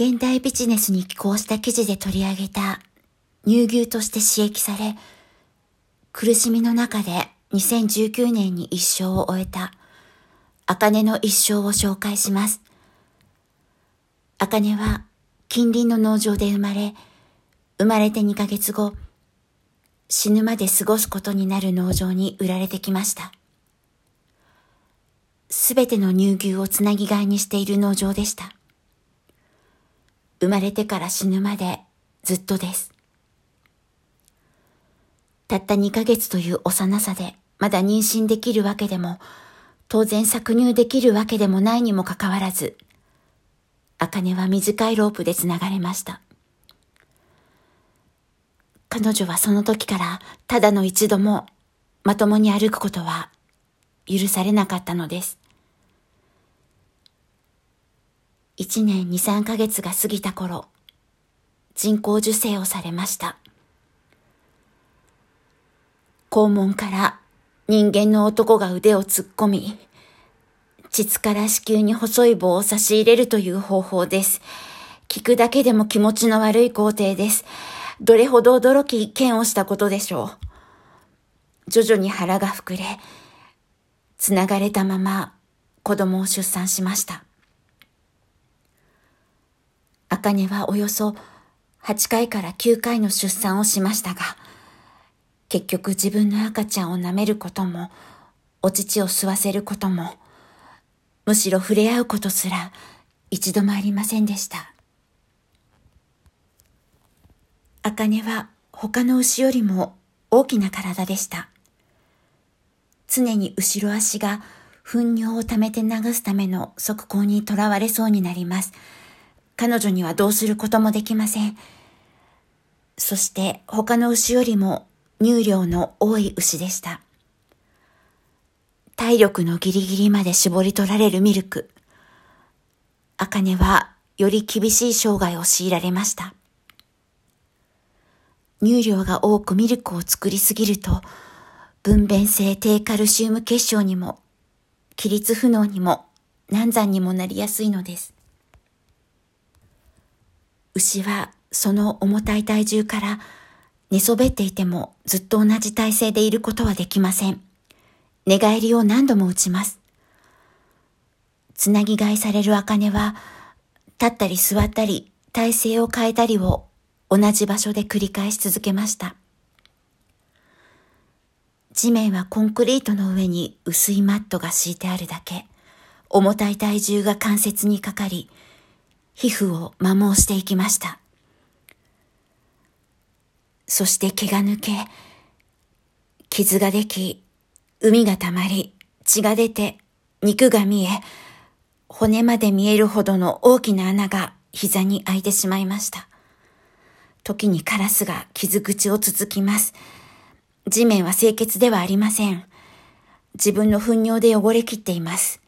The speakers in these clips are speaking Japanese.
現代ビジネスに寄稿した記事で取り上げた乳牛として刺激され、苦しみの中で2019年に一生を終えた、茜の一生を紹介します。茜は近隣の農場で生まれ、生まれて2ヶ月後、死ぬまで過ごすことになる農場に売られてきました。すべての乳牛をつなぎ替えにしている農場でした。生まれてから死ぬまでずっとです。たった2ヶ月という幼さでまだ妊娠できるわけでも、当然搾乳できるわけでもないにもかかわらず、茜は短いロープで繋がれました。彼女はその時からただの一度もまともに歩くことは許されなかったのです。一年二三ヶ月が過ぎた頃、人工授精をされました。肛門から人間の男が腕を突っ込み、膣から子宮に細い棒を差し入れるという方法です。聞くだけでも気持ちの悪い工程です。どれほど驚き、剣をしたことでしょう。徐々に腹が膨れ、繋がれたまま子供を出産しました。茜はおよそ8回から9回の出産をしましたが、結局自分の赤ちゃんを舐めることも、お乳を吸わせることも、むしろ触れ合うことすら一度もありませんでした。茜は他の牛よりも大きな体でした。常に後ろ足が糞尿を溜めて流すための側溝にとらわれそうになります。彼女にはどうすることもできません。そして他の牛よりも乳量の多い牛でした。体力のギリギリまで絞り取られるミルク。茜はより厳しい生涯を強いられました。乳量が多くミルクを作りすぎると、分娩性低カルシウム結晶にも、起立不能にも難産にもなりやすいのです。牛はその重たい体重から寝そべっていてもずっと同じ体勢でいることはできません。寝返りを何度も打ちます。つなぎ替えされる茜は、立ったり座ったり、体勢を変えたりを同じ場所で繰り返し続けました。地面はコンクリートの上に薄いマットが敷いてあるだけ、重たい体重が関節にかかり、皮膚を摩耗していきました。そして毛が抜け、傷ができ、海が溜まり、血が出て、肉が見え、骨まで見えるほどの大きな穴が膝に開いてしまいました。時にカラスが傷口をつつきます。地面は清潔ではありません。自分の糞尿で汚れきっています。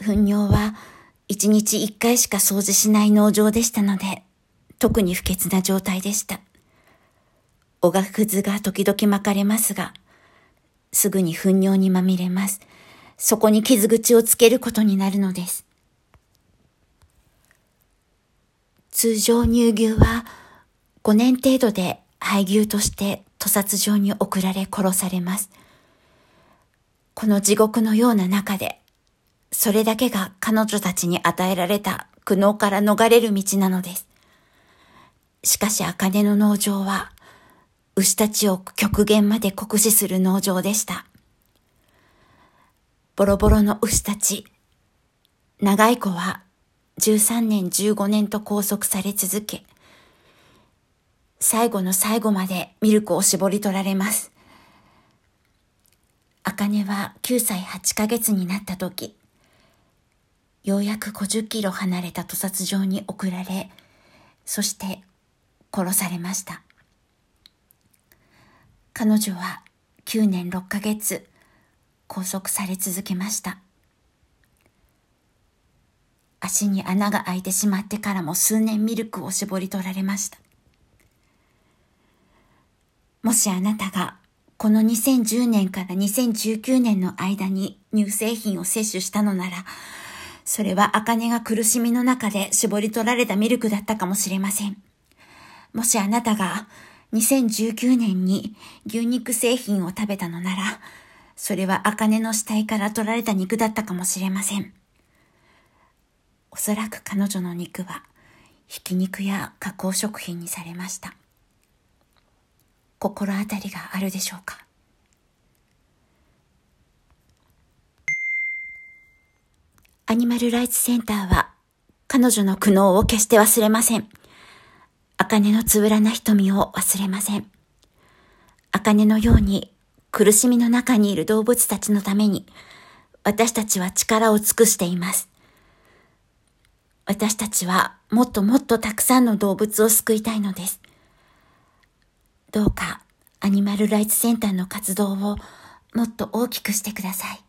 糞尿は一日一回しか掃除しない農場でしたので、特に不潔な状態でした。おがくずが時々巻かれますが、すぐに糞尿にまみれます。そこに傷口をつけることになるのです。通常乳牛は5年程度で廃牛として屠殺場に送られ殺されます。この地獄のような中でそれだけが彼女たちに与えられた苦悩から逃れる道なのです。しかし、茜の農場は、牛たちを極限まで酷使する農場でした。ボロボロの牛たち。長い子は13年15年と拘束され続け、最後の最後までミルクを絞り取られます。茜は9歳8ヶ月になった時、ようやく50キロ離れた屠殺場に送られ、そして殺されました。彼女は9年6ヶ月拘束され続けました。足に穴が開いてしまってからも数年ミルクを絞り取られました。もしあなたがこの2010年から2019年の間に乳製品を摂取したのなら、それは茜が苦しみの中で絞り取られたミルクだったかもしれません。もしあなたが2019年に牛肉製品を食べたのなら、それは茜の死体から取られた肉だったかもしれません。おそらく彼女の肉は、ひき肉や加工食品にされました。心当たりがあるでしょうか？アニマルライツセンターは彼女の苦悩を決して忘れません。茜のつぶらな瞳を忘れません。茜のように苦しみの中にいる動物たちのために私たちは力を尽くしています。私たちはもっともっとたくさんの動物を救いたいのです。どうかアニマルライツセンターの活動をもっと大きくしてください。